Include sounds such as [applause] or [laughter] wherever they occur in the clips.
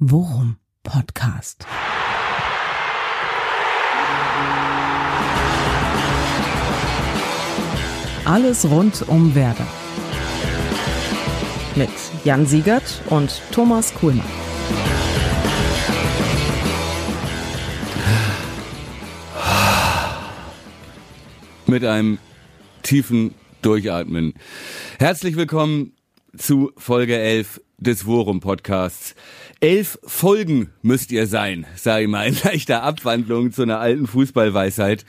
Worum Podcast. Alles rund um Werder. Mit Jan Siegert und Thomas Kuhlmann. Mit einem tiefen Durchatmen. Herzlich willkommen zu Folge 11 des Worum Podcasts. Elf Folgen müsst ihr sein, sage ich mal, in leichter Abwandlung zu einer alten Fußballweisheit.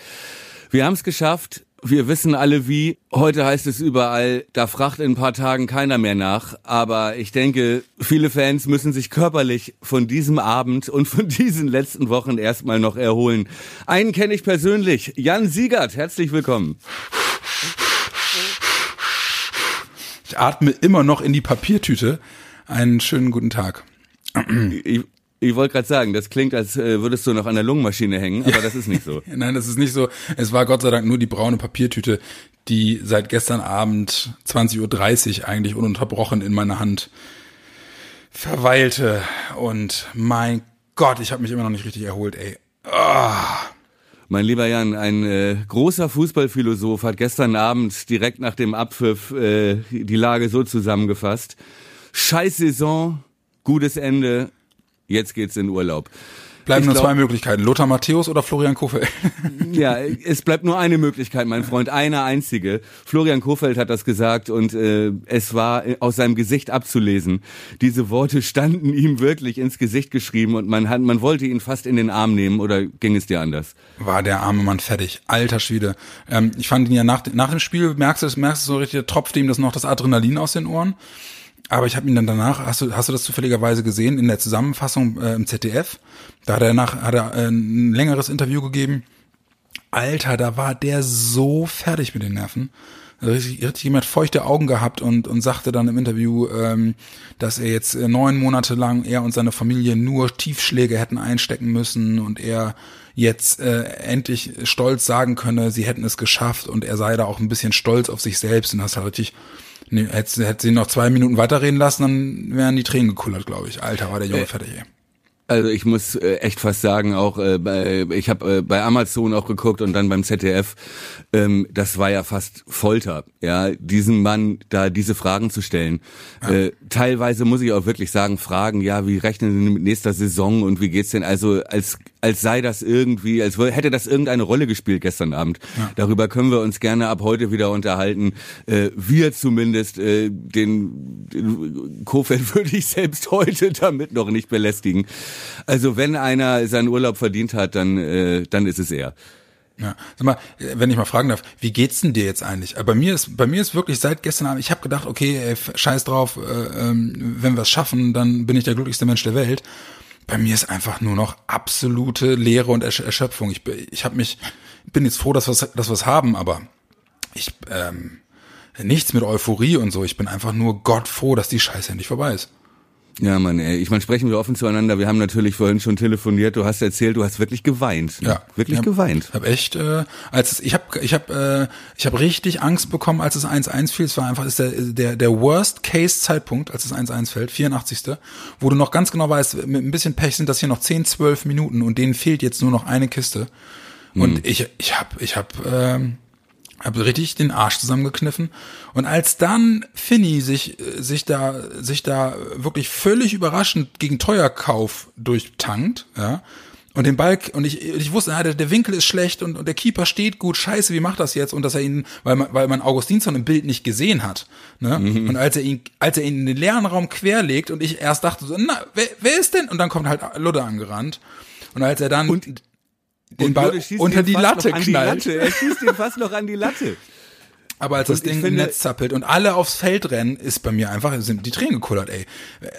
Wir haben es geschafft. Wir wissen alle wie. Heute heißt es überall, da fracht in ein paar Tagen keiner mehr nach. Aber ich denke, viele Fans müssen sich körperlich von diesem Abend und von diesen letzten Wochen erstmal noch erholen. Einen kenne ich persönlich, Jan Siegert. Herzlich willkommen. Ich atme immer noch in die Papiertüte. Einen schönen guten Tag. Ich, ich wollte gerade sagen, das klingt, als äh, würdest du noch an der Lungenmaschine hängen, aber das ist nicht so. [laughs] Nein, das ist nicht so. Es war Gott sei Dank nur die braune Papiertüte, die seit gestern Abend 20.30 Uhr eigentlich ununterbrochen in meiner Hand verweilte. Und mein Gott, ich habe mich immer noch nicht richtig erholt, ey. Ah. Mein lieber Jan, ein äh, großer Fußballphilosoph hat gestern Abend direkt nach dem Abpfiff äh, die Lage so zusammengefasst. Scheiß Saison, gutes Ende, jetzt geht's in Urlaub. Bleiben nur zwei Möglichkeiten. Lothar Matthäus oder Florian Kofeld. [laughs] Ja, [laughs] es bleibt nur eine Möglichkeit, mein Freund, eine einzige. Florian Kofeld hat das gesagt und äh, es war aus seinem Gesicht abzulesen. Diese Worte standen ihm wirklich ins Gesicht geschrieben und man hat, man wollte ihn fast in den Arm nehmen oder ging es dir anders? war der arme Mann fertig. Alter Schwede. Ähm, ich fand ihn ja nach, nach dem Spiel, merkst du, merkst du so richtig, tropft ihm das noch das Adrenalin aus den Ohren. Aber ich habe ihn dann danach, hast du, hast du das zufälligerweise gesehen in der Zusammenfassung äh, im ZDF? Da hat er nach, hat er äh, ein längeres Interview gegeben. Alter, da war der so fertig mit den Nerven. Richtig, richtig jemand feuchte Augen gehabt und, und sagte dann im Interview, ähm, dass er jetzt äh, neun Monate lang er und seine Familie nur Tiefschläge hätten einstecken müssen und er jetzt äh, endlich stolz sagen könne, sie hätten es geschafft und er sei da auch ein bisschen stolz auf sich selbst und das hat richtig, ne, hätte, hätte sie noch zwei Minuten weiterreden lassen, dann wären die Tränen gekullert, glaube ich. Alter, war der Junge Äh, fertig, ey. Also ich muss äh, echt fast sagen, auch äh, bei, ich habe äh, bei Amazon auch geguckt und dann beim ZDF, ähm, das war ja fast Folter, ja, diesen Mann da diese Fragen zu stellen. Äh, teilweise muss ich auch wirklich sagen, Fragen, ja, wie rechnen Sie mit nächster Saison und wie geht's denn? Also als als sei das irgendwie, als hätte das irgendeine Rolle gespielt gestern Abend. Darüber können wir uns gerne ab heute wieder unterhalten. Äh, wir zumindest, äh, den, den Kofeld [laughs] würde ich selbst heute damit noch nicht belästigen. Also wenn einer seinen Urlaub verdient hat, dann, äh, dann ist es er. Ja, sag mal, wenn ich mal fragen darf, wie geht's denn dir jetzt eigentlich? Äh, Bei mir ist, bei mir ist wirklich seit gestern Abend, ich habe gedacht, okay, ey, scheiß drauf, äh, ähm, wenn wir es schaffen, dann bin ich der glücklichste Mensch der Welt. Bei mir ist einfach nur noch absolute Leere und Ersch Erschöpfung. Ich, bin- ich habe mich, bin jetzt froh, dass wir dass wir's haben, aber ich ähm, nichts mit Euphorie und so. Ich bin einfach nur Gott froh, dass die Scheiße endlich vorbei ist. Ja, Mann, ey. Ich meine, sprechen wir offen zueinander. Wir haben natürlich vorhin schon telefoniert. Du hast erzählt, du hast wirklich geweint. ne? Ja, Wirklich ich hab, geweint. Hab echt, äh, als es, ich habe, ich habe, äh, ich habe richtig Angst bekommen, als es 1-1 fiel. Es war einfach ist der der der Worst Case Zeitpunkt, als es 1-1 fällt, 84. Wo du noch ganz genau weißt, mit ein bisschen Pech sind das hier noch 10, 12 Minuten und denen fehlt jetzt nur noch eine Kiste. Und ich ich habe ich habe ähm, hab richtig den Arsch zusammengekniffen und als dann Finny sich äh, sich da sich da wirklich völlig überraschend gegen Teuerkauf durchtankt, ja, und den Ball und ich ich wusste, ah, der, der Winkel ist schlecht und, und der Keeper steht gut, scheiße, wie macht das jetzt und dass er ihn, weil man weil man Augustinsson im Bild nicht gesehen hat, ne? Und als er ihn als er ihn in den leeren Raum querlegt und ich erst dachte so, na, wer, wer ist denn? Und dann kommt halt Ludde angerannt und als er dann Und- den Ball unter die Latte knallt. Die Latte. Er schießt ihn fast noch an die Latte. [laughs] Aber als das Und ich Ding finde- im Netz zappelt und alle aufs Feld rennen, ist bei mir einfach, sind die Tränen gekullert, ey.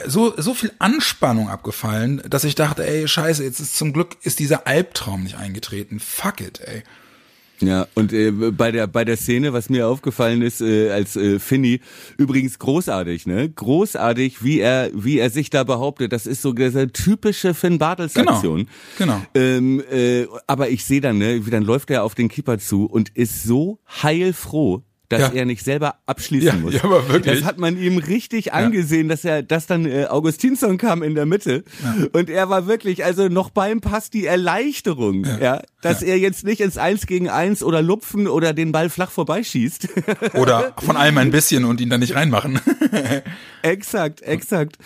So, so viel Anspannung abgefallen, dass ich dachte, ey, scheiße, jetzt ist zum Glück, ist dieser Albtraum nicht eingetreten. Fuck it, ey. Ja, und äh, bei der bei der Szene, was mir aufgefallen ist, äh, als äh, Finny, übrigens großartig, ne? Großartig, wie er wie er sich da behauptet. Das ist so diese typische Finn Bartels Genau, Aktion. genau. Ähm, äh, aber ich sehe dann, ne, wie dann läuft er auf den Keeper zu und ist so heilfroh, dass Ja. er nicht selber abschließen Ja, muss. ja, aber wirklich. Das hat man ihm richtig angesehen, dass er, dass dann äh, Augustinsson kam in der Mitte und er war wirklich, also noch beim Pass die Erleichterung, ja, dass er jetzt nicht ins Eins gegen Eins oder lupfen oder den Ball flach vorbeischießt. [laughs] Oder von allem ein bisschen und ihn dann nicht reinmachen. [laughs] exakt, exakt.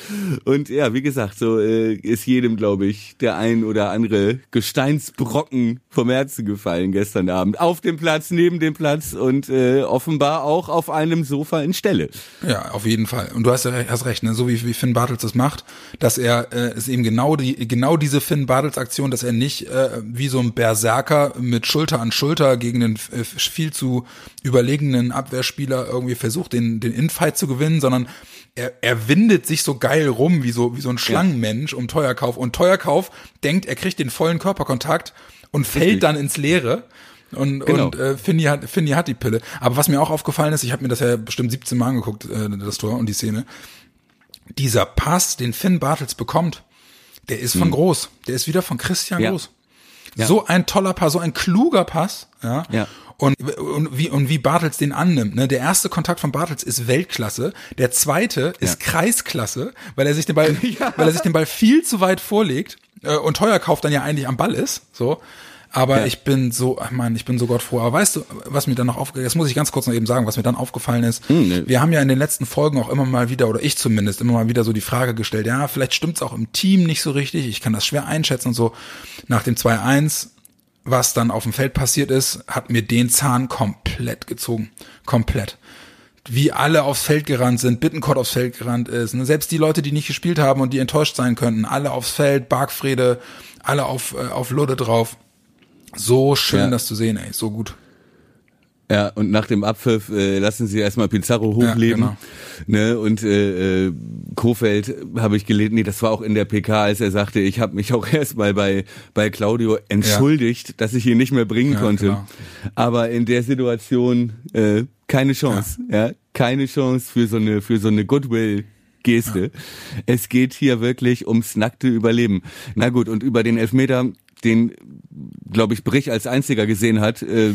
Und ja, wie gesagt, so äh, ist jedem, glaube ich, der ein oder andere Gesteinsbrocken vom Herzen gefallen gestern Abend. Auf dem Platz, neben dem Platz und äh, offenbar auch auf einem Sofa in Stelle. Ja, auf jeden Fall. Und du hast, ja hast recht, ne? so wie, wie Finn Bartels das macht, dass er äh, ist eben genau die genau diese Finn Bartels Aktion, dass er nicht äh, wie so ein Berserker mit Schulter an Schulter gegen den äh, viel zu überlegenen Abwehrspieler irgendwie versucht, den den Infight zu gewinnen, sondern er, er windet sich so geil rum wie so wie so ein Schlangenmensch um Teuerkauf und Teuerkauf denkt, er kriegt den vollen Körperkontakt und fällt Richtig. dann ins Leere. Und, Genau. und äh, Finny, hat, Finny hat die Pille. Aber was mir auch aufgefallen ist, ich habe mir das ja bestimmt 17 Mal angeguckt, äh, das Tor und die Szene. Dieser Pass, den Finn Bartels bekommt, der ist von Groß. Der ist wieder von Christian Hm. Ja. Groß. Ja. So ein toller Pass, so ein kluger Pass. Ja. Ja. Und, und, wie, und wie Bartels den annimmt. Ne? Der erste Kontakt von Bartels ist Weltklasse. Der zweite ist Kreisklasse, weil er sich den Ball, [laughs] weil er sich den Ball viel zu weit vorlegt äh, und Teuerkauf dann ja eigentlich am Ball ist. So. Aber Ja. ich bin so, ach Mann, ich bin so Gott froh. Aber weißt du, was mir dann noch aufgefallen ist, das muss ich ganz kurz noch eben sagen, was mir dann aufgefallen ist. ne. Wir haben ja in den letzten Folgen auch immer mal wieder, oder ich zumindest, immer mal wieder so die Frage gestellt, ja, vielleicht stimmt's auch im Team nicht so richtig, ich kann das schwer einschätzen und so. Nach dem 2-1, was dann auf dem Feld passiert ist, hat mir den Zahn komplett gezogen. Komplett wie alle aufs Feld gerannt sind, Bittenkott aufs Feld gerannt ist. Ne? Selbst die Leute, die nicht gespielt haben und die enttäuscht sein könnten, alle aufs Feld, Bargfrede, alle auf, äh, auf Ludde drauf. So schön, Ja. das zu sehen, ey, so gut. Ja, und nach dem Abpfiff äh, lassen sie erstmal Pizarro hochleben. genau. ne? Und äh, äh, Kofeld habe ich gelesen, nee, das war auch in der PK, als er sagte, ich habe mich auch [laughs] erstmal bei, bei Claudio entschuldigt, dass ich ihn nicht mehr bringen Ja, konnte. genau. Aber in der Situation äh, keine Chance. Ja. keine Chance für so eine, für so eine Goodwill. Geste. Es geht hier wirklich ums nackte Überleben. Na gut, und über den Elfmeter, den, glaube ich, Brich als einziger gesehen hat, äh,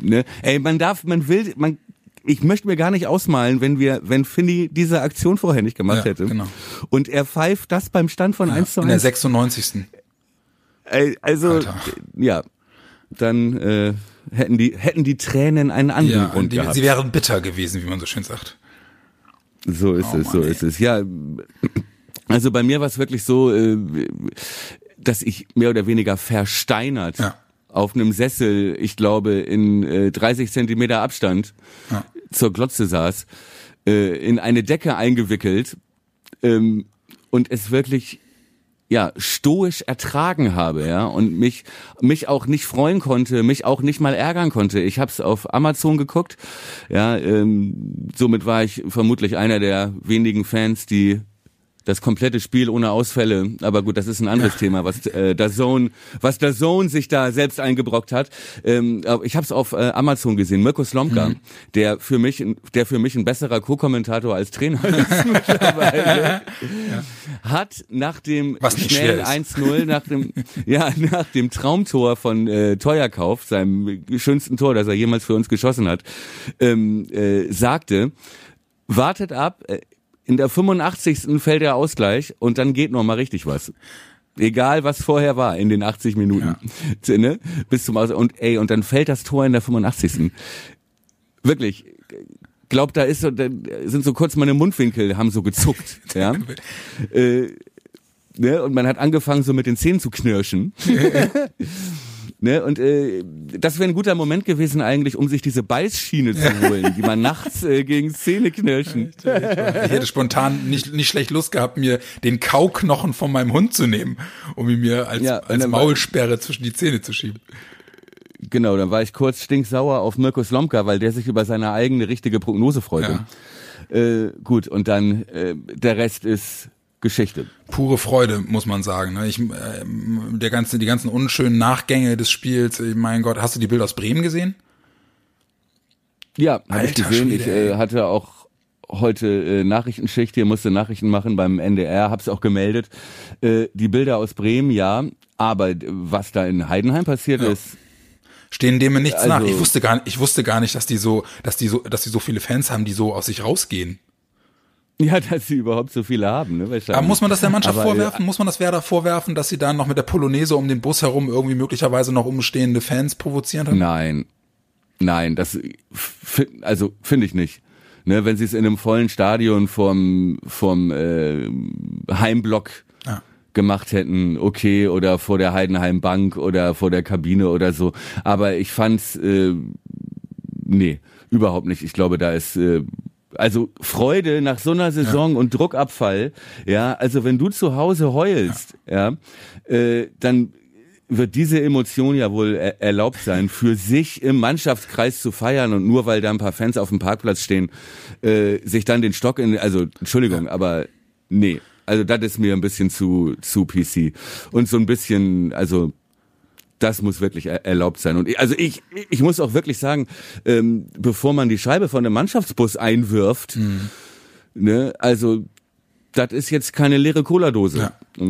ne? Ey, man darf, man will, man, ich möchte mir gar nicht ausmalen, wenn wir, wenn Finny diese Aktion vorher nicht gemacht Ja, hätte. genau. Und er pfeift das beim Stand von 1 zu In der 1. 96. Ey, also, Alter. ja, dann äh, hätten die, hätten die Tränen einen anderen Ja, Grund die, gehabt. sie wären bitter gewesen, wie man so schön sagt. So ist Oh es, so Mann, ist es. Ja, also bei mir war es wirklich so, äh, dass ich mehr oder weniger versteinert Ja. auf einem Sessel, ich glaube in äh, 30 Zentimeter Abstand Ja. zur Glotze saß, äh, in eine Decke eingewickelt ähm, und es wirklich ja stoisch ertragen habe, ja und mich mich auch nicht freuen konnte, mich auch nicht mal ärgern konnte. Ich habe es auf Amazon geguckt, ja, ähm, somit war ich vermutlich einer der wenigen Fans, die das komplette Spiel ohne Ausfälle, aber gut, das ist ein anderes Thema, was äh, der Zone, was der Zone sich da selbst eingebrockt hat. Ähm, aber ich habe es auf äh, Amazon gesehen. Mirko Slomka, der für mich, ein- der für mich ein besserer Co-Kommentator als Trainer [laughs] ist mittlerweile, hat nach dem Was schnellen schwer ist. 1-0, nach dem, [laughs] ja, nach dem Traumtor von äh, Teuerkauf, seinem schönsten Tor, das er jemals für uns geschossen hat, ähm, äh, sagte, wartet ab, äh, in der 85. fällt der Ausgleich und dann geht noch mal richtig was. Egal was vorher war in den 80 Minuten. [laughs] Ne? Bis zum Aus und ey und dann fällt das Tor in der 85. Wirklich glaub da ist so da sind so kurz meine Mundwinkel haben so gezuckt, [laughs] ja. äh, ne? Und man hat angefangen so mit den Zähnen zu knirschen. [laughs] Ne, und äh, das wäre ein guter Moment gewesen eigentlich, um sich diese Beißschiene zu holen, die man nachts äh, gegen Zähne knirschen. Ich hätte spontan nicht, nicht schlecht Lust gehabt, mir den Kauknochen von meinem Hund zu nehmen, um ihn mir als, Ja, als Maulsperre zwischen die Zähne zu schieben. Genau, dann war ich kurz stinksauer auf Mirko Slomka, weil der sich über seine eigene richtige Prognose freute. Äh, gut, und dann äh, der Rest ist Geschichte. Pure Freude, muss man sagen. ne? Ich, äh, der ganze, die ganzen unschönen Nachgänge des Spiels, äh, mein Gott, hast du die Bilder aus Bremen gesehen? Ja, habe ich gesehen. Schwede, ich äh, hatte auch heute äh, Nachrichtenschicht hier, musste Nachrichten machen beim NDR, hab's auch gemeldet. Äh, die Bilder aus Bremen, ja, aber was da in Heidenheim passiert Ja. ist, Stehen dem nichts Also- nach. Ich wusste gar nicht, ich wusste gar nicht, dass die so, dass die so, dass die so viele Fans haben, die so aus sich rausgehen. Ja, dass sie überhaupt so viele haben, ne? wahrscheinlich. Aber muss man das der Mannschaft Aber, vorwerfen? Muss man das Werder vorwerfen, dass sie dann noch mit der Polonaise um den Bus herum irgendwie möglicherweise noch umstehende Fans provoziert haben? Nein, nein, das also finde ich nicht. Ne, wenn sie es in einem vollen Stadion vom vom äh, Heimblock Ja. gemacht hätten, okay, oder vor der Heidenheim Bank oder vor der Kabine oder so. Aber ich fand's äh, nee, überhaupt nicht. Ich glaube, da ist äh, also Freude nach so einer Saison und Druckabfall, ja, also wenn du zu Hause heulst, ja, äh, dann wird diese Emotion ja wohl er erlaubt sein, für sich im Mannschaftskreis zu feiern und nur weil da ein paar Fans auf dem Parkplatz stehen, äh, sich dann den Stock in, also Entschuldigung, aber nee, also das ist mir ein bisschen zu zu PC und so ein bisschen, also das muss wirklich er erlaubt sein. Und ich, also ich, ich muss auch wirklich sagen, ähm, bevor man die Scheibe von einem Mannschaftsbus einwirft, ne, also das ist jetzt keine leere Cola-Dose. Ja.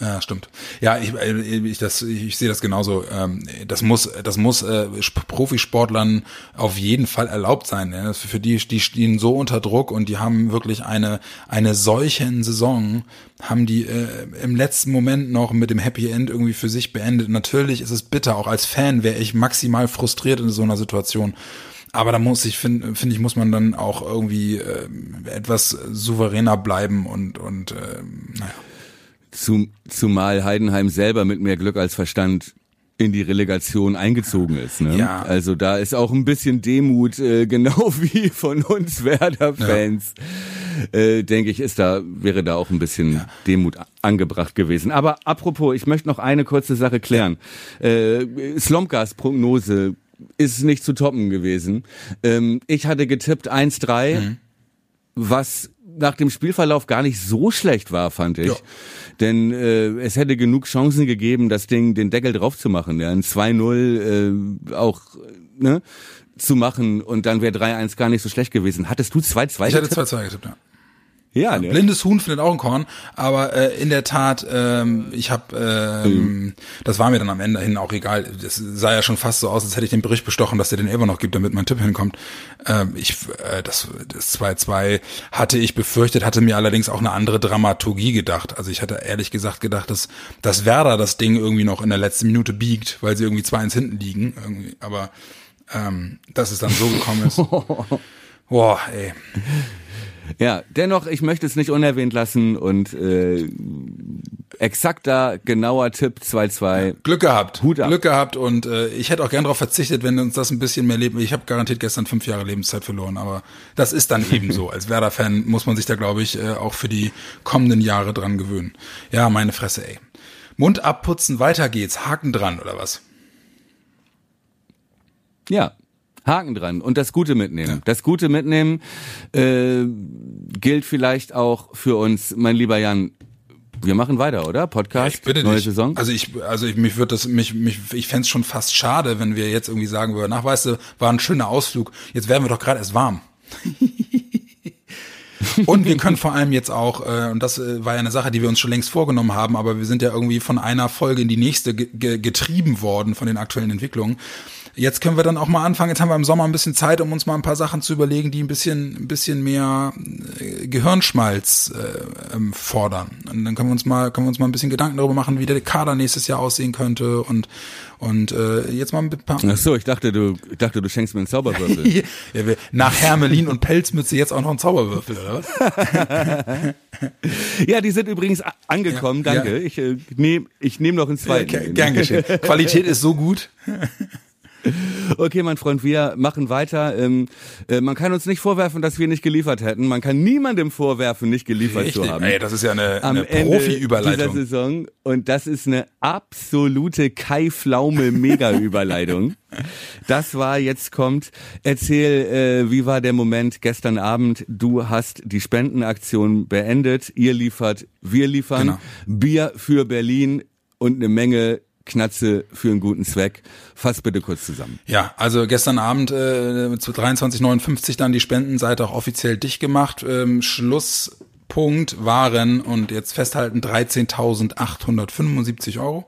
Ja, stimmt. Ja, ich, äh, ich, das, ich sehe das genauso. Ähm, Das muss, das muss äh, Sp- Profisportlern auf jeden Fall erlaubt sein. Für die, die stehen so unter Druck und die haben wirklich eine eine solchen Saison haben die äh, im letzten Moment noch mit dem Happy End irgendwie für sich beendet. Natürlich ist es bitter. Auch als Fan wäre ich maximal frustriert in so einer Situation. Aber da muss ich finde finde ich muss man dann auch irgendwie äh, etwas souveräner bleiben und und äh, naja. Zum, zumal Heidenheim selber mit mehr Glück als Verstand in die Relegation eingezogen ist. Ne? Ja. Also da ist auch ein bisschen Demut, äh, [laughs] genau wie von uns Werder-Fans. Äh, denke ich, ist da, wäre da auch ein bisschen Demut a- angebracht gewesen. Aber apropos, ich möchte noch eine kurze Sache klären. Äh, Slomkas Prognose ist nicht zu toppen gewesen. Ähm, ich hatte getippt 1-3 was nach dem Spielverlauf gar nicht so schlecht war, fand ich. Ja. Denn äh, es hätte genug Chancen gegeben, das Ding, den Deckel drauf zu machen. Ja, ein 2-0 äh, auch ne, zu machen und dann wäre 3-1 gar nicht so schlecht gewesen. Hattest du 2-2 Ich hatte getippt? 2-2 getippt, ja. Ja, ne? Blindes Huhn findet auch ein Korn, aber äh, in der Tat, ähm, ich habe, ähm, das war mir dann am Ende hin auch egal. Das sah ja schon fast so aus, als hätte ich den Bericht bestochen, dass der den Elber noch gibt, damit mein Tipp hinkommt. Ähm, ich, äh, das das 2-2 hatte ich befürchtet, hatte mir allerdings auch eine andere Dramaturgie gedacht. Also ich hatte ehrlich gesagt gedacht, dass, dass Werder das Ding irgendwie noch in der letzten Minute biegt, weil sie irgendwie 2-1 hinten liegen. Irgendwie. Aber ähm, dass es dann so gekommen ist. [laughs] Boah, ey. Ja, dennoch, ich möchte es nicht unerwähnt lassen und äh, exakter, genauer Tipp 2-2. Glück gehabt. Hut ab. Glück gehabt und äh, ich hätte auch gern darauf verzichtet, wenn uns das ein bisschen mehr Leben. Ich habe garantiert gestern fünf Jahre Lebenszeit verloren, aber das ist dann eben so. [laughs] Als Werder-Fan muss man sich da, glaube ich, äh, auch für die kommenden Jahre dran gewöhnen. Ja, meine Fresse, ey. Mund abputzen, weiter geht's. Haken dran, oder was? Ja, Haken dran und das Gute mitnehmen. Das Gute mitnehmen äh, gilt vielleicht auch für uns, mein lieber Jan. Wir machen weiter, oder? Podcast, Ich bitte neue dich. Saison. Also ich, also ich, mich würde das, mich, mich, ich fänd's schon fast schade, wenn wir jetzt irgendwie sagen würden, ach, weißt du, war ein schöner Ausflug. Jetzt werden wir doch gerade erst warm. [laughs] Und wir können vor allem jetzt auch, äh, und das äh, war ja eine Sache, die wir uns schon längst vorgenommen haben, aber wir sind ja irgendwie von einer Folge in die nächste ge getrieben worden von den aktuellen Entwicklungen. Jetzt können wir dann auch mal anfangen. Jetzt haben wir im Sommer ein bisschen Zeit, um uns mal ein paar Sachen zu überlegen, die ein bisschen, ein bisschen mehr äh, Gehirnschmalz äh, ähm, fordern. Und dann können wir uns mal, können wir uns mal ein bisschen Gedanken darüber machen, wie der Kader nächstes Jahr aussehen könnte und und äh, jetzt mal ein paar. Ach so, ich dachte, du ich dachte, du schenkst mir einen Zauberwürfel. [laughs] Ja, nach Hermelin und Pelzmütze jetzt auch noch ein Zauberwürfel, oder was? [laughs] ja, die sind übrigens angekommen, Ja, danke. ja. Ich äh, nehme ich nehm noch einen zweiten. Ger- Gern geschehen. Qualität ist so gut. Okay, mein Freund, wir machen weiter. Ähm, äh, man kann uns nicht vorwerfen, dass wir nicht geliefert hätten. Man kann niemandem vorwerfen, nicht geliefert zu haben. Ey, das ist ja eine, am eine Ende dieser Profi-Überleitung. Saison. Und das ist eine absolute Kai-Pflaume-Mega-Überleitung. [laughs] das war, jetzt kommt. Erzähl, äh, wie war der Moment gestern Abend? Du hast die Spendenaktion beendet. Ihr liefert, wir liefern. Genau. Bier für Berlin und eine Menge Knatze für einen guten Zweck. Fass bitte kurz zusammen. Ja, also gestern Abend äh, zu 23,59 dann die Spendenseite auch offiziell dicht gemacht. Ähm, Schlusspunkt waren und jetzt festhalten 13.875 Euro,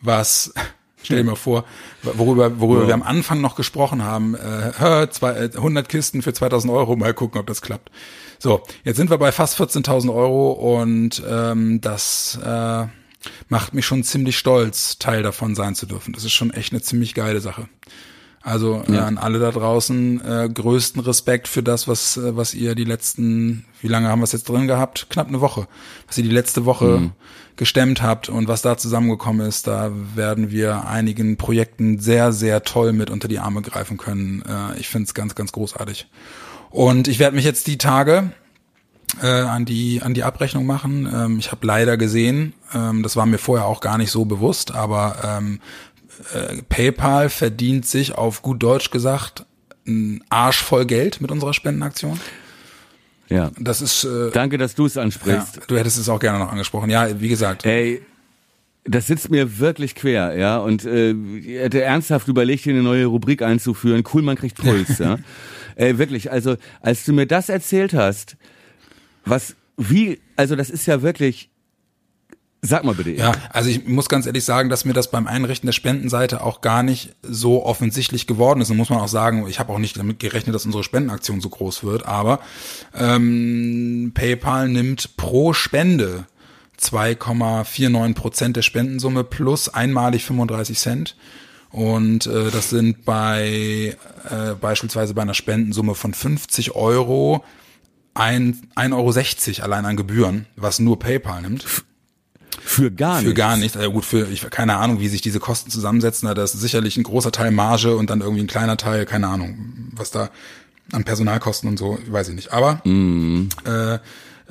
was [laughs] Stell dir mal vor, worüber, worüber wir am Anfang noch gesprochen haben, äh, zwei, 100 Kisten für 2000 Euro, mal gucken, ob das klappt. So, jetzt sind wir bei fast 14.000 Euro und ähm, das äh, macht mich schon ziemlich stolz, Teil davon sein zu dürfen. Das ist schon echt eine ziemlich geile Sache. Also äh, an alle da draußen äh, größten Respekt für das, was äh, was ihr die letzten, wie lange haben wir es jetzt drin gehabt? Knapp eine Woche. Was ihr die letzte Woche mhm. gestemmt habt und was da zusammengekommen ist, da werden wir einigen Projekten sehr sehr toll mit unter die Arme greifen können. Äh, ich finde es ganz ganz großartig. Und ich werde mich jetzt die Tage äh, an die an die Abrechnung machen. Ähm, ich habe leider gesehen, ähm, das war mir vorher auch gar nicht so bewusst, aber ähm, äh, PayPal verdient sich auf gut Deutsch gesagt ein Arsch voll Geld mit unserer Spendenaktion. Ja. Das ist. Äh, Danke, dass du es ansprichst. Ja, du hättest es auch gerne noch angesprochen. Ja, wie gesagt. Ey, das sitzt mir wirklich quer, ja. Und äh, ich hätte ernsthaft überlegt, hier eine neue Rubrik einzuführen. Cool, man kriegt Puls, [laughs] ja. Ey, wirklich, also als du mir das erzählt hast, was, wie, also das ist ja wirklich Sag mal bitte. Ja, also ich muss ganz ehrlich sagen, dass mir das beim Einrichten der Spendenseite auch gar nicht so offensichtlich geworden ist. Und muss man auch sagen, ich habe auch nicht damit gerechnet, dass unsere Spendenaktion so groß wird. Aber ähm, PayPal nimmt pro Spende 2,49 Prozent der Spendensumme plus einmalig 35 Cent. Und äh, das sind bei äh, beispielsweise bei einer Spendensumme von 50 Euro 1,60 Euro allein an Gebühren, was nur PayPal nimmt. Für gar nichts. Für gar nichts. Also gut, für ich keine Ahnung, wie sich diese Kosten zusammensetzen. Da ist sicherlich ein großer Teil Marge und dann irgendwie ein kleiner Teil, keine Ahnung, was da an Personalkosten und so, weiß ich nicht. Aber mm. äh,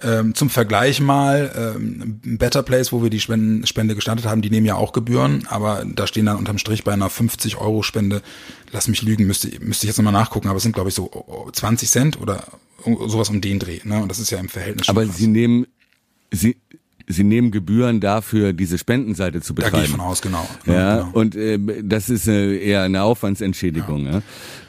ähm, zum Vergleich mal, ähm, Better Place, wo wir die Spenden, Spende gestartet haben, die nehmen ja auch Gebühren, aber da stehen dann unterm Strich bei einer 50 Euro Spende, lass mich lügen, müsste, müsste ich jetzt nochmal nachgucken, aber es sind glaube ich so 20 Cent oder sowas um den Dreh, ne? Und das ist ja im Verhältnis. Aber sie nehmen, sie, Sie nehmen Gebühren dafür, diese Spendenseite zu betreiben. Da gehe ich von aus, genau. Ja, ja genau. und äh, das ist äh, eher eine Aufwandsentschädigung. Ja. ja.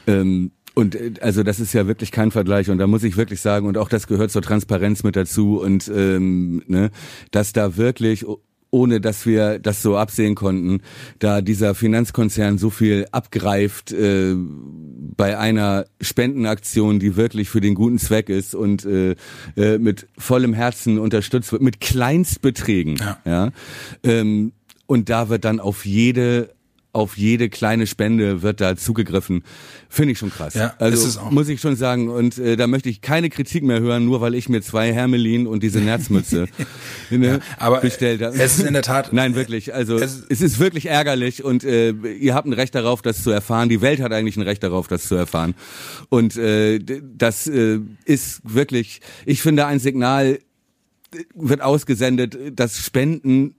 Ähm, und äh, also das ist ja wirklich kein Vergleich und da muss ich wirklich sagen und auch das gehört zur Transparenz mit dazu und ähm, ne, dass da wirklich ohne dass wir das so absehen konnten, da dieser Finanzkonzern so viel abgreift äh, bei einer Spendenaktion, die wirklich für den guten Zweck ist und äh, äh, mit vollem Herzen unterstützt wird, mit Kleinstbeträgen. Ja. ja ähm, und da wird dann auf jede auf jede kleine Spende wird da zugegriffen. Finde ich schon krass. Ja, also muss ich schon sagen. Und äh, da möchte ich keine Kritik mehr hören, nur weil ich mir zwei Hermelin und diese Nerzmütze [laughs] ne, ja, aber bestellt habe. Es ist in der Tat. [laughs] Nein, wirklich. Also es, es ist wirklich ärgerlich und äh, ihr habt ein Recht darauf, das zu erfahren. Die Welt hat eigentlich ein Recht darauf, das zu erfahren. Und äh, das äh, ist wirklich, ich finde, ein Signal wird ausgesendet, dass Spenden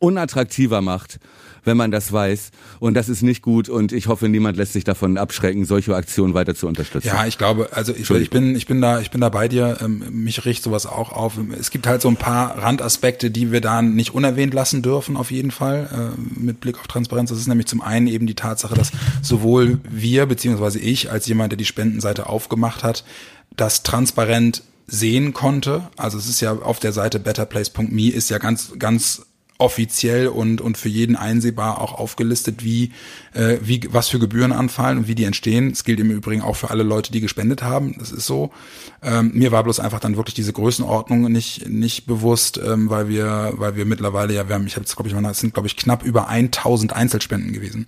unattraktiver macht wenn man das weiß. Und das ist nicht gut und ich hoffe, niemand lässt sich davon abschrecken, solche Aktionen weiter zu unterstützen. Ja, ich glaube, also ich, ich bin, ich bin da, ich bin da bei dir. Ähm, mich riecht sowas auch auf. Es gibt halt so ein paar Randaspekte, die wir da nicht unerwähnt lassen dürfen, auf jeden Fall, äh, mit Blick auf Transparenz. Das ist nämlich zum einen eben die Tatsache, dass sowohl wir, beziehungsweise ich, als jemand, der die Spendenseite aufgemacht hat, das transparent sehen konnte. Also es ist ja auf der Seite betterplace.me ist ja ganz, ganz offiziell und, und für jeden einsehbar auch aufgelistet, wie, äh, wie, was für Gebühren anfallen und wie die entstehen. Das gilt im Übrigen auch für alle Leute, die gespendet haben. Das ist so. Ähm, mir war bloß einfach dann wirklich diese Größenordnung nicht, nicht bewusst, ähm, weil wir, weil wir mittlerweile ja, wir haben, ich habe jetzt glaube ich mal, es sind glaube ich knapp über 1000 Einzelspenden gewesen.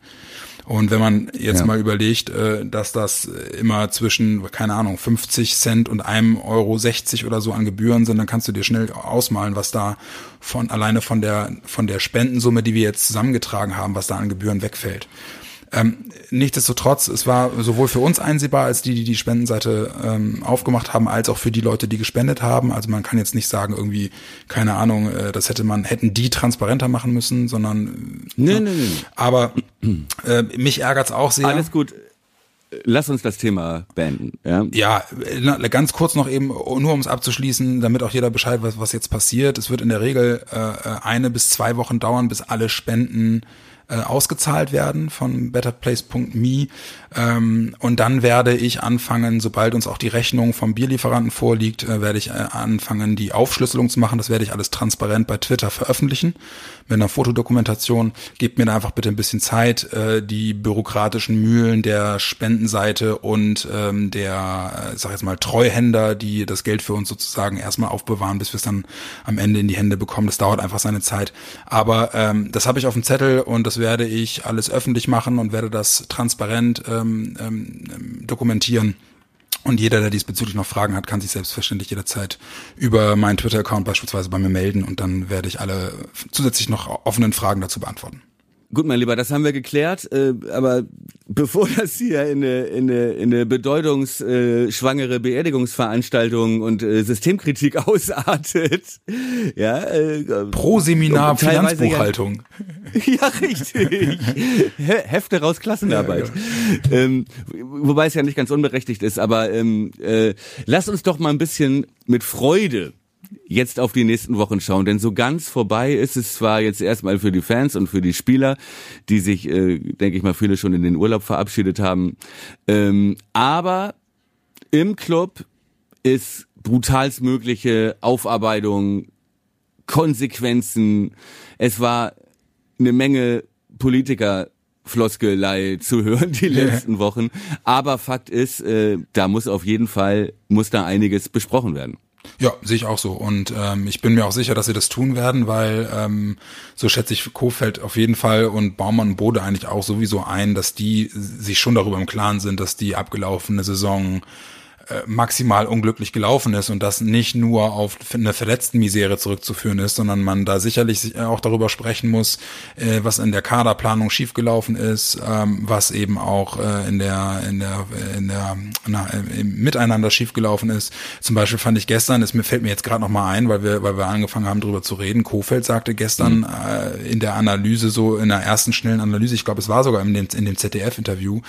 Und wenn man jetzt ja. mal überlegt, äh, dass das immer zwischen, keine Ahnung, 50 Cent und einem Euro 60 oder so an Gebühren sind, dann kannst du dir schnell ausmalen, was da von alleine von der von der Spendensumme, die wir jetzt zusammengetragen haben, was da an Gebühren wegfällt. Ähm, nichtsdestotrotz, es war sowohl für uns einsehbar, als die, die die Spendenseite ähm, aufgemacht haben, als auch für die Leute, die gespendet haben. Also man kann jetzt nicht sagen, irgendwie, keine Ahnung, äh, das hätte man, hätten die transparenter machen müssen, sondern. Nee, ja. nee, nee. Aber äh, mich ärgert's auch sehr. Alles gut. Lass uns das Thema beenden. Ja, ja ganz kurz noch eben, nur um es abzuschließen, damit auch jeder Bescheid weiß, was jetzt passiert. Es wird in der Regel äh, eine bis zwei Wochen dauern, bis alle Spenden äh, ausgezahlt werden von betterplace.me. Ähm, und dann werde ich anfangen, sobald uns auch die Rechnung vom Bierlieferanten vorliegt, äh, werde ich äh, anfangen, die Aufschlüsselung zu machen. Das werde ich alles transparent bei Twitter veröffentlichen mit einer Fotodokumentation. Gebt mir da einfach bitte ein bisschen Zeit, äh, die bürokratischen Mühlen der Spendenseite und ähm, der, äh, sag jetzt mal, Treuhänder, die das Geld für uns sozusagen erstmal aufbewahren, bis wir es dann am Ende in die Hände bekommen. Das dauert einfach seine Zeit. Aber ähm, das habe ich auf dem Zettel und das werde ich alles öffentlich machen und werde das transparent ähm, ähm, dokumentieren. Und jeder, der diesbezüglich noch Fragen hat, kann sich selbstverständlich jederzeit über meinen Twitter-Account beispielsweise bei mir melden und dann werde ich alle zusätzlich noch offenen Fragen dazu beantworten. Gut, mein Lieber, das haben wir geklärt. Äh, aber bevor [laughs] das hier in eine, in eine, in eine bedeutungsschwangere Beerdigungsveranstaltung und äh, Systemkritik [laughs] ausartet, ja, äh, pro Seminar Finanzbuchhaltung. Ja, [laughs] ja richtig. Hefte raus Klassenarbeit. Ja, ja. Ähm, wobei es ja nicht ganz unberechtigt ist, aber ähm, äh, lass uns doch mal ein bisschen mit Freude jetzt auf die nächsten Wochen schauen. Denn so ganz vorbei ist es zwar jetzt erstmal für die Fans und für die Spieler, die sich, äh, denke ich mal, viele schon in den Urlaub verabschiedet haben. Ähm, aber im Club ist brutalstmögliche Aufarbeitung, Konsequenzen. Es war eine Menge Politiker Floskelei zu hören die letzten Wochen. Aber Fakt ist, äh, da muss auf jeden Fall, muss da einiges besprochen werden. Ja, sehe ich auch so. Und ähm, ich bin mir auch sicher, dass sie das tun werden, weil ähm, so schätze ich Kofeld auf jeden Fall und Baumann und Bode eigentlich auch sowieso ein, dass die sich schon darüber im Klaren sind, dass die abgelaufene Saison maximal unglücklich gelaufen ist und das nicht nur auf eine verletzten Misere zurückzuführen ist, sondern man da sicherlich auch darüber sprechen muss, äh, was in der Kaderplanung schiefgelaufen ist, ähm, was eben auch äh, in der in der in der na, im Miteinander schiefgelaufen ist. Zum Beispiel fand ich gestern, es mir fällt mir jetzt gerade noch mal ein, weil wir weil wir angefangen haben darüber zu reden. Kofeld sagte gestern mhm. äh, in der Analyse so in der ersten schnellen Analyse, ich glaube es war sogar in dem in dem ZDF-Interview,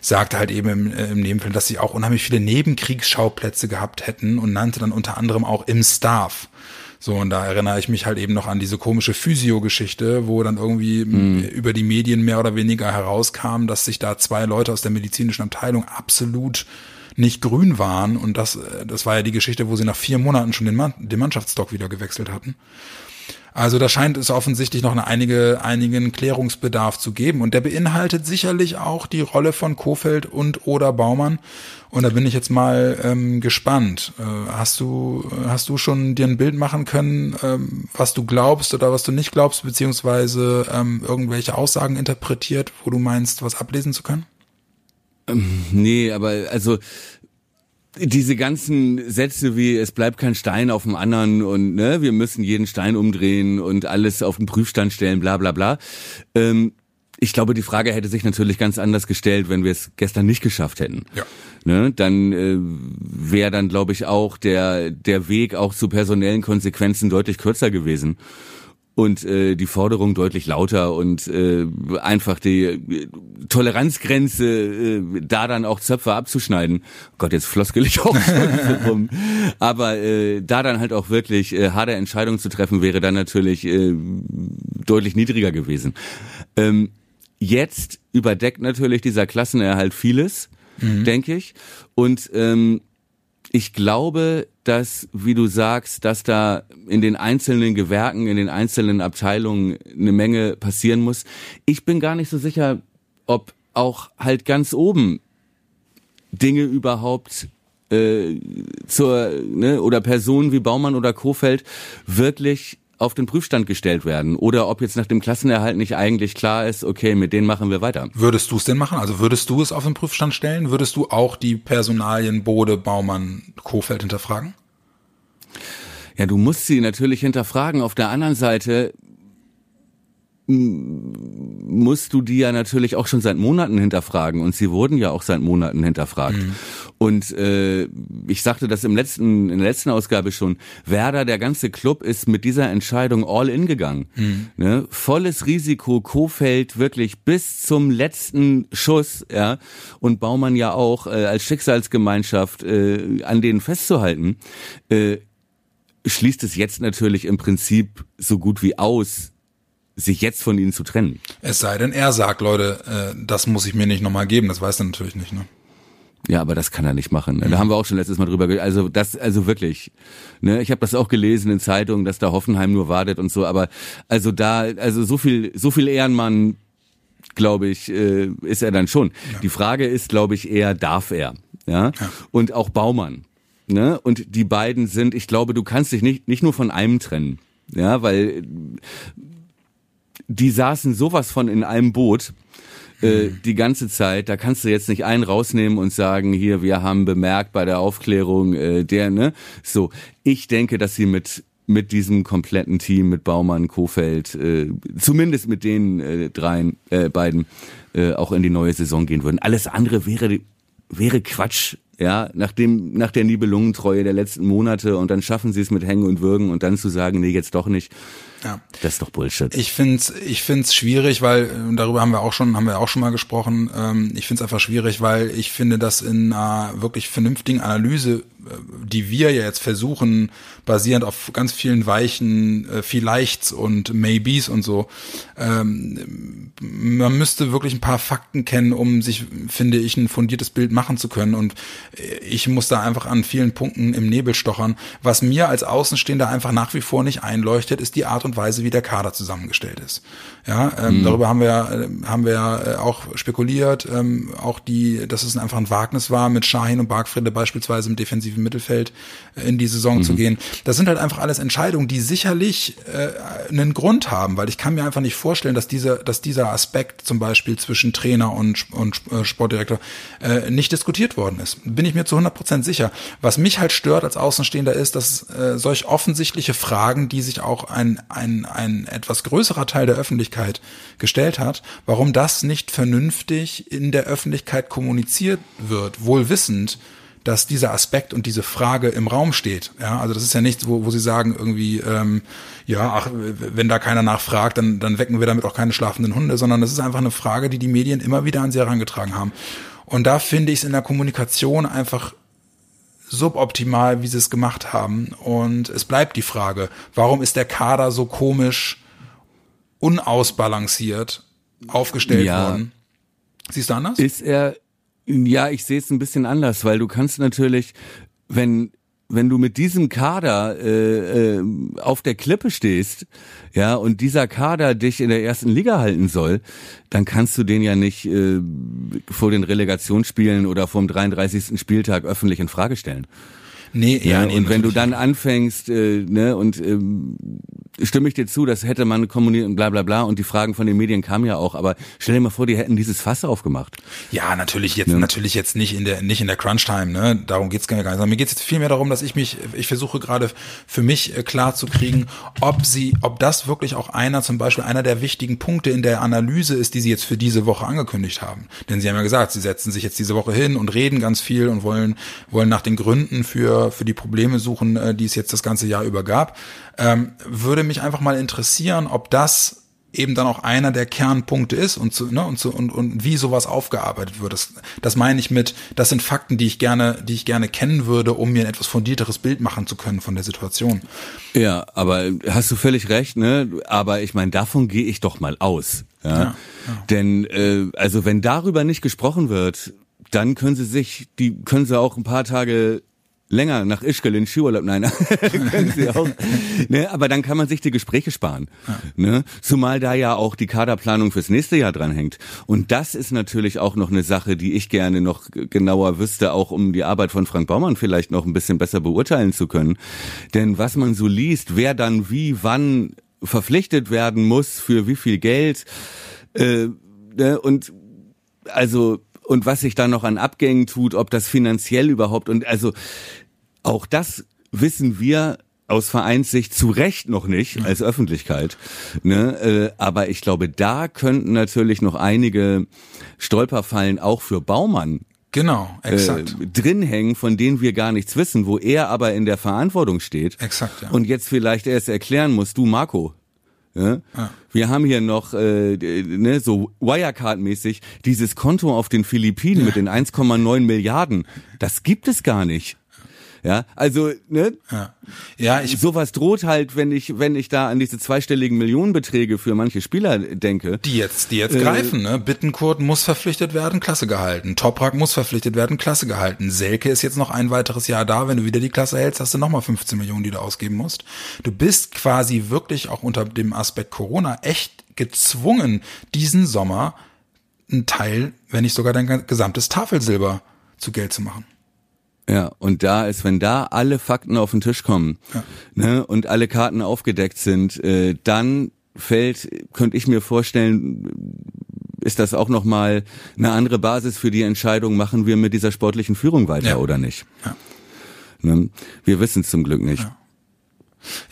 sagte halt eben im, im Nebenfeld, dass sie auch unheimlich viele Neben Kriegsschauplätze gehabt hätten und nannte dann unter anderem auch im Staff. So, und da erinnere ich mich halt eben noch an diese komische Physio-Geschichte, wo dann irgendwie mm. über die Medien mehr oder weniger herauskam, dass sich da zwei Leute aus der medizinischen Abteilung absolut nicht grün waren. Und das, äh, das war ja die Geschichte, wo sie nach vier Monaten schon den, Mann, den Mannschaftsstock wieder gewechselt hatten. Also da scheint es offensichtlich noch eine einige, einigen Klärungsbedarf zu geben. Und der beinhaltet sicherlich auch die Rolle von Kofeld und oder Baumann. Und da bin ich jetzt mal ähm, gespannt. Äh, hast du hast du schon dir ein Bild machen können, ähm, was du glaubst oder was du nicht glaubst, beziehungsweise ähm, irgendwelche Aussagen interpretiert, wo du meinst, was ablesen zu können? Ähm, nee, aber also diese ganzen Sätze wie es bleibt kein Stein auf dem anderen und ne, wir müssen jeden Stein umdrehen und alles auf den Prüfstand stellen, bla bla bla. Ähm, ich glaube, die Frage hätte sich natürlich ganz anders gestellt, wenn wir es gestern nicht geschafft hätten. Ja. Ne, dann äh, wäre dann, glaube ich, auch der der Weg auch zu personellen Konsequenzen deutlich kürzer gewesen und äh, die Forderung deutlich lauter und äh, einfach die äh, Toleranzgrenze äh, da dann auch Zöpfe abzuschneiden. Oh Gott, jetzt floskel ich auch [laughs] rum. Aber äh, da dann halt auch wirklich äh, harte Entscheidungen zu treffen, wäre dann natürlich äh, deutlich niedriger gewesen. Ähm, jetzt überdeckt natürlich dieser Klassenerhalt vieles, mhm. denke ich. Und ähm, ich glaube, dass, wie du sagst, dass da in den einzelnen Gewerken, in den einzelnen Abteilungen eine Menge passieren muss. Ich bin gar nicht so sicher, ob auch halt ganz oben Dinge überhaupt äh, zur ne, oder Personen wie Baumann oder Kofeld wirklich auf den Prüfstand gestellt werden oder ob jetzt nach dem Klassenerhalt nicht eigentlich klar ist, okay, mit denen machen wir weiter. Würdest du es denn machen? Also würdest du es auf den Prüfstand stellen? Würdest du auch die Personalien Bode, Baumann, Kofeld hinterfragen? Ja, du musst sie natürlich hinterfragen. Auf der anderen Seite musst du die ja natürlich auch schon seit Monaten hinterfragen und sie wurden ja auch seit Monaten hinterfragt. Mhm. Und äh, ich sagte das im letzten, in der letzten Ausgabe schon, Werder, der ganze Club ist mit dieser Entscheidung all in gegangen. Mhm. Ne? Volles Risiko, Kofeld wirklich bis zum letzten Schuss, ja, und Baumann ja auch äh, als Schicksalsgemeinschaft äh, an denen festzuhalten, äh, schließt es jetzt natürlich im Prinzip so gut wie aus, sich jetzt von ihnen zu trennen. Es sei denn, er sagt, Leute, äh, das muss ich mir nicht nochmal geben, das weiß er natürlich nicht, ne? Ja, aber das kann er nicht machen. Ne? Da haben wir auch schon letztes Mal drüber. ge- Also das, also wirklich. Ne, ich habe das auch gelesen in Zeitungen, dass da Hoffenheim nur wartet und so. Aber also da, also so viel, so viel Ehrenmann, glaube ich, äh, ist er dann schon. Die Frage ist, glaube ich, eher darf er. Ja. Und auch Baumann. Ne? Und die beiden sind, ich glaube, du kannst dich nicht nicht nur von einem trennen. Ja, weil die saßen sowas von in einem Boot äh, die ganze Zeit. Da kannst du jetzt nicht einen rausnehmen und sagen, hier, wir haben bemerkt bei der Aufklärung äh, der, ne? So, ich denke, dass sie mit mit diesem kompletten Team, mit Baumann, Kofeld, äh, zumindest mit den äh, dreien, äh, beiden, äh, auch in die neue Saison gehen würden. Alles andere wäre wäre Quatsch, ja, nach dem, nach der Nibelungentreue der letzten Monate und dann schaffen sie es mit Hängen und Würgen und dann zu sagen, nee, jetzt doch nicht. Ja. Das ist doch Bullshit. Ich find's, ich find's schwierig, weil darüber haben wir auch schon, haben wir auch schon mal gesprochen. Ähm, ich find's einfach schwierig, weil ich finde, dass in einer wirklich vernünftigen Analyse, die wir ja jetzt versuchen, basierend auf ganz vielen weichen äh, Vielleichts und Maybes und so, ähm, man müsste wirklich ein paar Fakten kennen, um sich, finde ich, ein fundiertes Bild machen zu können. Und äh, ich muss da einfach an vielen Punkten im Nebel stochern. Was mir als Außenstehender einfach nach wie vor nicht einleuchtet, ist die Art und Weise, wie der Kader zusammengestellt ist. Ja, ähm, darüber haben wir haben wir äh, auch spekuliert, ähm, auch die, dass es einfach ein Wagnis war, mit Shahin und Bargfrede beispielsweise im defensiven Mittelfeld äh, in die Saison zu gehen. Das sind halt einfach alles Entscheidungen, die sicherlich äh, einen Grund haben, weil ich kann mir einfach nicht vorstellen, dass dieser dass dieser Aspekt zum Beispiel zwischen Trainer und und äh, Sportdirektor äh, nicht diskutiert worden ist. Bin ich mir zu 100 Prozent sicher. Was mich halt stört als Außenstehender ist, dass äh, solch offensichtliche Fragen, die sich auch ein, ein, ein etwas größerer Teil der Öffentlichkeit gestellt hat, warum das nicht vernünftig in der Öffentlichkeit kommuniziert wird, wohl wissend, dass dieser Aspekt und diese Frage im Raum steht. Ja, also das ist ja nichts, wo, wo sie sagen irgendwie, ähm, ja, ach, wenn da keiner nachfragt, dann, dann wecken wir damit auch keine schlafenden Hunde, sondern das ist einfach eine Frage, die die Medien immer wieder an sie herangetragen haben. Und da finde ich es in der Kommunikation einfach suboptimal, wie sie es gemacht haben. Und es bleibt die Frage, warum ist der Kader so komisch, unausbalanciert aufgestellt Ja. worden? Siehst du anders? Ist er, ja, ich sehe es ein bisschen anders, weil du kannst natürlich, wenn wenn du mit diesem Kader äh, äh, auf der Klippe stehst, ja, und dieser Kader dich in der ersten Liga halten soll, dann kannst du den ja nicht äh, vor den Relegationsspielen oder vom 33. Spieltag öffentlich in Frage stellen. Nee, Ja, nee, und wenn du dann anfängst, äh, ne, und ähm, stimme ich dir zu, das hätte man kommuniziert und bla bla bla und die Fragen von den Medien kamen ja auch, aber stell dir mal vor, die hätten dieses Fass aufgemacht. Ja, natürlich jetzt, natürlich jetzt nicht in der, nicht in der Crunch-Time, ne? Darum geht's gar nicht. Sondern Mir geht's jetzt vielmehr darum, dass ich mich, ich versuche gerade für mich äh, klar zu kriegen, ob sie, ob das wirklich auch einer, zum Beispiel einer der wichtigen Punkte in der Analyse ist, die sie jetzt für diese Woche angekündigt haben. Denn sie haben ja gesagt, sie setzen sich jetzt diese Woche hin und reden ganz viel und wollen, wollen nach den Gründen für, für die Probleme suchen, äh, die es jetzt das ganze Jahr über gab. Ähm, würde mich einfach mal interessieren, ob das eben dann auch einer der Kernpunkte ist und zu, ne, und, zu, und, und wie sowas aufgearbeitet wird. Das, das meine ich mit, das sind Fakten, die ich gerne, die ich gerne kennen würde, um mir ein etwas fundierteres Bild machen zu können von der Situation. Ja, aber hast du völlig recht, ne? Aber ich meine, davon gehe ich doch mal aus. Ja? Ja, Denn äh, also wenn darüber nicht gesprochen wird, dann können sie sich, die können sie auch ein paar Tage länger nach Ischgl in Skiurlaub, nein, [laughs] können sie auch. Ne, aber dann kann man sich die Gespräche sparen. Ne? Zumal da ja auch die Kaderplanung fürs nächste Jahr dran hängt. Und das ist natürlich auch noch eine Sache, die ich gerne noch genauer wüsste, auch um die Arbeit von Frank Baumann vielleicht noch ein bisschen besser beurteilen zu können. Denn was man so liest, wer dann wie, wann verpflichtet werden muss, für wie viel Geld, äh, ne? und also und was sich da noch an Abgängen tut, ob das finanziell überhaupt und also auch das wissen wir aus Vereinssicht zu Recht noch nicht als Öffentlichkeit. Ne? Äh, aber ich glaube, da könnten natürlich noch einige Stolperfallen auch für Baumann Genau, äh, exakt. drin hängen, von denen wir gar nichts wissen, wo er aber in der Verantwortung steht. Exakt, ja. Und jetzt vielleicht erst erklären muss, du Marco, ja? Wir haben hier noch äh, ne, so Wirecard-mäßig dieses Konto auf den Philippinen mit den 1,9 Milliarden. Das gibt es gar nicht. Ja, also ne, Ja, ja ich, sowas droht halt, wenn ich wenn ich da an diese zweistelligen Millionenbeträge für manche Spieler denke. die jetzt, die Äh, jetzt greifen, ne? Bittenkurt muss verpflichtet werden, Klasse gehalten. Toprak muss verpflichtet werden, Klasse gehalten. Selke ist jetzt noch ein weiteres Jahr da. Wenn du wieder die Klasse hältst, hast du nochmal 15 Millionen, die du ausgeben musst. Du bist quasi wirklich auch unter dem Aspekt Corona echt gezwungen, diesen Sommer einen Teil, wenn nicht sogar dein gesamtes Tafelsilber zu Geld zu machen. Ja, und da ist, wenn da alle Fakten auf den Tisch kommen ne, und alle Karten aufgedeckt sind, äh, dann fällt, könnte ich mir vorstellen, ist das auch nochmal eine andere Basis für die Entscheidung, machen wir mit dieser sportlichen Führung weiter Ja. oder nicht. Ja. Ne? Wir wissen es zum Glück nicht.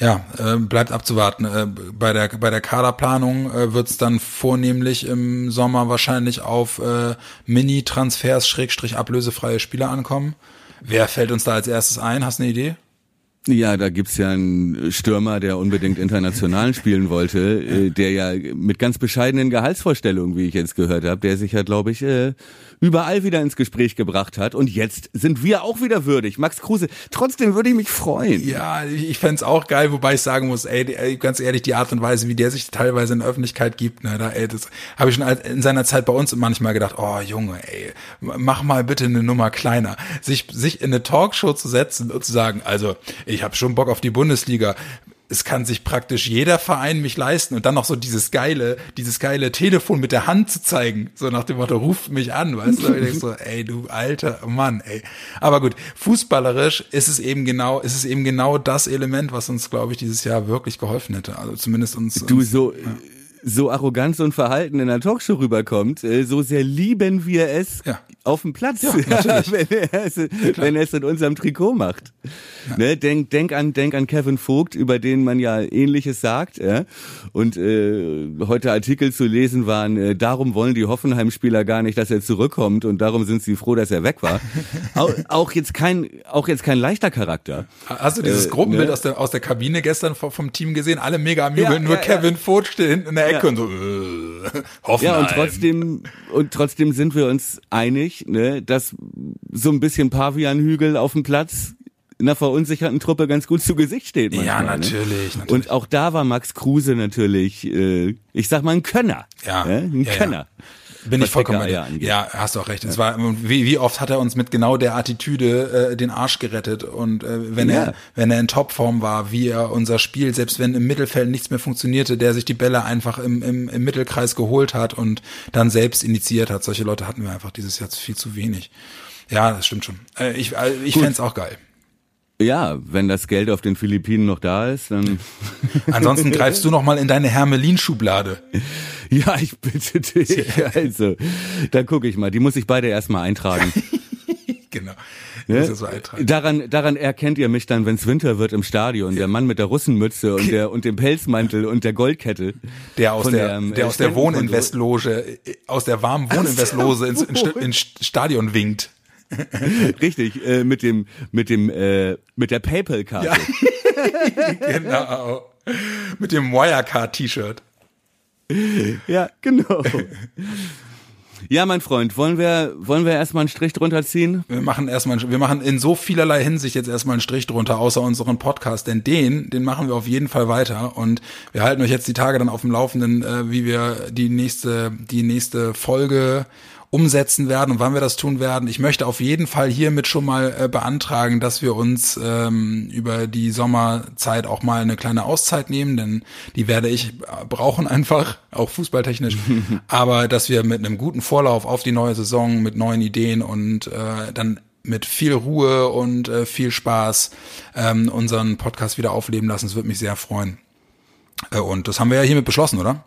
Ja, äh, bleibt abzuwarten. Äh, bei der bei der Kaderplanung äh, wird es dann vornehmlich im Sommer wahrscheinlich auf äh, Mini-Transfers, Schrägstrich ablösefreie Spieler ankommen. Wer fällt uns da als erstes ein? Hast du eine Idee? Ja, da gibt's ja einen Stürmer, der unbedingt international spielen wollte, äh, der ja mit ganz bescheidenen Gehaltsvorstellungen, wie ich jetzt gehört habe, der sich ja, glaube ich, äh, überall wieder ins Gespräch gebracht hat. Und jetzt sind wir auch wieder würdig. Max Kruse, trotzdem würde ich mich freuen. Ja, ich, fänd's auch geil, wobei ich sagen muss, ey, ey, ganz ehrlich, die Art und Weise, wie der sich teilweise in der Öffentlichkeit gibt, ne, da, ey, das habe ich schon in seiner Zeit bei uns manchmal gedacht, oh Junge, ey, mach mal bitte eine Nummer kleiner. Sich, sich in eine Talkshow zu setzen und zu sagen, also ich habe schon Bock auf die Bundesliga. Es kann sich praktisch jeder Verein mich leisten und dann noch so dieses geile, dieses geile Telefon mit der Hand zu zeigen, so nach dem Motto, ruft mich an, weißt du? Ich denk so, [laughs] ey, du alter Mann, ey. Aber gut, fußballerisch ist es eben genau, ist es eben genau das Element, was uns, glaube ich, dieses Jahr wirklich geholfen hätte. Also zumindest uns. Du uns, so, so arrogant und verhalten in der Talkshow rüberkommt, äh, so sehr lieben wir es Ja. auf dem Platz, Ja, [laughs] wenn, er es, wenn er es in unserem Trikot macht. Ne, denk, denk an, denk an Kevin Vogt, über den man ja Ähnliches sagt. Ja? Und äh, heute Artikel zu lesen waren, äh, darum wollen die Hoffenheim-Spieler gar nicht, dass er zurückkommt und darum sind sie froh, dass er weg war. [laughs] auch, auch jetzt kein, auch jetzt kein leichter Charakter. Hast du dieses Äh, Gruppenbild ne? aus, der, aus der Kabine gestern vom, vom Team gesehen? Alle mega am Jubeln, Ja, nur ja, Kevin Vogt steht hinten in der Ecke Ja. und so, äh, [laughs] Hoffenheim. Ja, und trotzdem, und trotzdem sind wir uns einig, ne, dass so ein bisschen Pavianhügel auf dem Platz einer verunsicherten Truppe ganz gut zu Gesicht steht. Ja, manchmal, natürlich, Ne? natürlich. Und auch da war Max Kruse natürlich, äh, ich sag mal, ein Könner. Ja, ne? ein ja, ja. Bin ich vollkommen. Eier angeht. Ja, hast du auch recht. Es war, wie, wie oft hat er uns mit genau der Attitüde äh, den Arsch gerettet und äh, wenn Ja. er wenn er in Topform war, wie er unser Spiel, selbst wenn im Mittelfeld nichts mehr funktionierte, der sich die Bälle einfach im, im, im Mittelkreis geholt hat und dann selbst initiiert hat. Solche Leute hatten wir einfach dieses Jahr viel zu wenig. Ja, das stimmt schon. Äh, ich äh, ich fänd's auch geil. Ja, wenn das Geld auf den Philippinen noch da ist, dann [laughs] Ansonsten greifst du noch mal in deine Hermelin-Schublade. [laughs] ja, ich bitte dich. [laughs] Also, da gucke ich mal. Die muss ich beide erstmal eintragen. Genau. Ne? So eintragen. Daran, daran erkennt ihr mich dann, wenn es Winter wird im Stadion. Der Mann mit der Russenmütze und der und dem Pelzmantel und der Goldkette. Der aus der, der, der aus der. Wohninvestloge, äh, aus der warmen Wohninvestloge ins, ins Stadion winkt. [laughs] Richtig, äh, mit dem, mit dem, äh, mit der PayPal-Karte. [laughs] Genau. Mit dem Wirecard-T-Shirt. Ja. genau. Ja, mein Freund, wollen wir, wollen wir erstmal einen Strich drunter ziehen? Wir machen erstmal, wir machen in so vielerlei Hinsicht jetzt erstmal einen Strich drunter, außer unseren Podcast, denn den, den machen wir auf jeden Fall weiter und wir halten euch jetzt die Tage dann auf dem Laufenden, äh, wie wir die nächste, die nächste Folge umsetzen werden und wann wir das tun werden. Ich möchte auf jeden Fall hiermit schon mal äh, beantragen, dass wir uns ähm, über die Sommerzeit auch mal eine kleine Auszeit nehmen, denn die werde ich äh, brauchen einfach, auch fußballtechnisch. [laughs] Aber dass wir mit einem guten Vorlauf auf die neue Saison, mit neuen Ideen und äh, dann mit viel Ruhe und äh, viel Spaß ähm, unseren Podcast wieder aufleben lassen. Das würde mich sehr freuen. Äh, und das haben wir ja hiermit beschlossen, oder?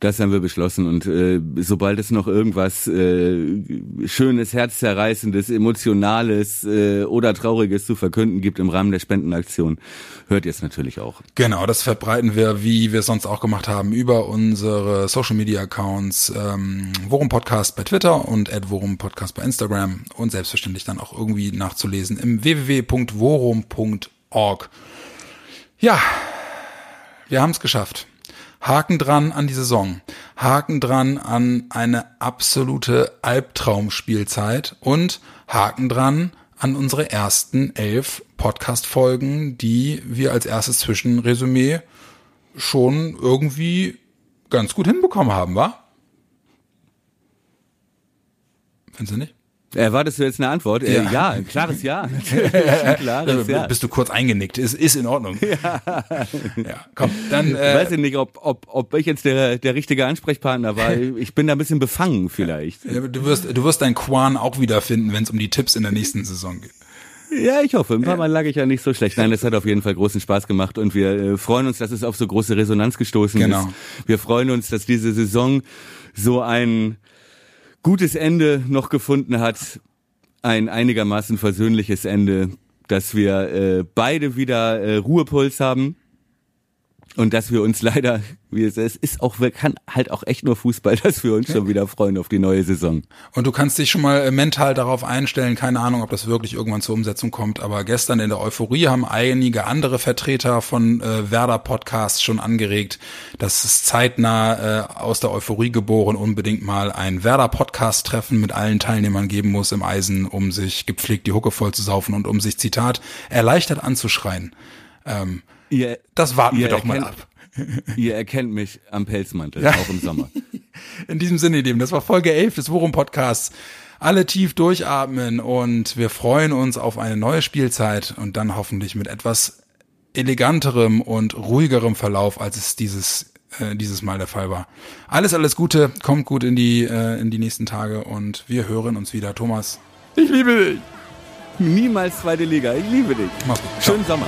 Das haben wir beschlossen und äh, sobald es noch irgendwas äh, Schönes, Herzzerreißendes, Emotionales äh, oder Trauriges zu verkünden gibt im Rahmen der Spendenaktion, hört ihr es natürlich auch. Genau, das verbreiten wir, wie wir es sonst auch gemacht haben, über unsere Social Media Accounts, ähm, Worum Podcast bei Twitter und Worum Podcast bei Instagram und selbstverständlich dann auch irgendwie nachzulesen im www.worum.org. Ja, wir haben es geschafft. Haken dran an die Saison. Haken dran an eine absolute Albtraumspielzeit und Haken dran an unsere ersten elf Podcast-Folgen, die wir als erstes Zwischenresümee schon irgendwie ganz gut hinbekommen haben, wa? Findest du nicht? Erwartest du jetzt eine Antwort? Äh, Ja. ja, [laughs] ein klares Ja. ein klares Ja. Bist du kurz eingenickt? Ist, ist in Ordnung. [laughs] Ja, komm, dann. Ich Äh, weiß ja nicht, ob, ob, ob ich jetzt der, der richtige Ansprechpartner war. [laughs] Ich bin da ein bisschen befangen vielleicht. du wirst, du wirst dein Quan auch wiederfinden, wenn es um die Tipps in der nächsten Saison geht. Ja, ich hoffe. Ein paar Mal lag ich ja nicht so schlecht. Nein, das hat auf jeden Fall großen Spaß gemacht und wir äh, freuen uns, dass es auf so große Resonanz gestoßen Genau. ist. Wir freuen uns, dass diese Saison so ein gutes Ende noch gefunden hat. Ein einigermaßen versöhnliches Ende, dass wir äh, beide wieder äh, Ruhepuls haben. Und dass wir uns leider, wie es es ist auch, kann halt auch echt nur Fußball, [laughs] dass wir uns schon wieder freuen auf die neue Saison. Und du kannst dich schon mal äh, mental darauf einstellen. Keine Ahnung, ob das wirklich irgendwann zur Umsetzung kommt. Aber gestern in der Euphorie haben einige andere Vertreter von äh, Werder Podcasts schon angeregt, dass es zeitnah äh, aus der Euphorie geboren unbedingt mal ein Werder Podcast Treffen mit allen Teilnehmern geben muss im Eisen, um sich gepflegt die Hucke voll zu saufen und um sich Zitat erleichtert anzuschreien. Ähm, Ihr, das warten wir doch mal erkennt- ab. [laughs] Ihr erkennt mich am Pelzmantel, Ja. auch im Sommer. [laughs] In diesem Sinne, ihr Lieben, das war Folge 11 des Worum Podcasts. Alle tief durchatmen und wir freuen uns auf eine neue Spielzeit und dann hoffentlich mit etwas eleganterem und ruhigerem Verlauf, als es dieses äh, dieses Mal der Fall war. Alles, alles Gute, kommt gut in die äh, in die nächsten Tage und wir hören uns wieder. Thomas, ich liebe dich. Niemals zweite Liga. Ich liebe dich. Mach's gut. Ciao. Schönen Sommer.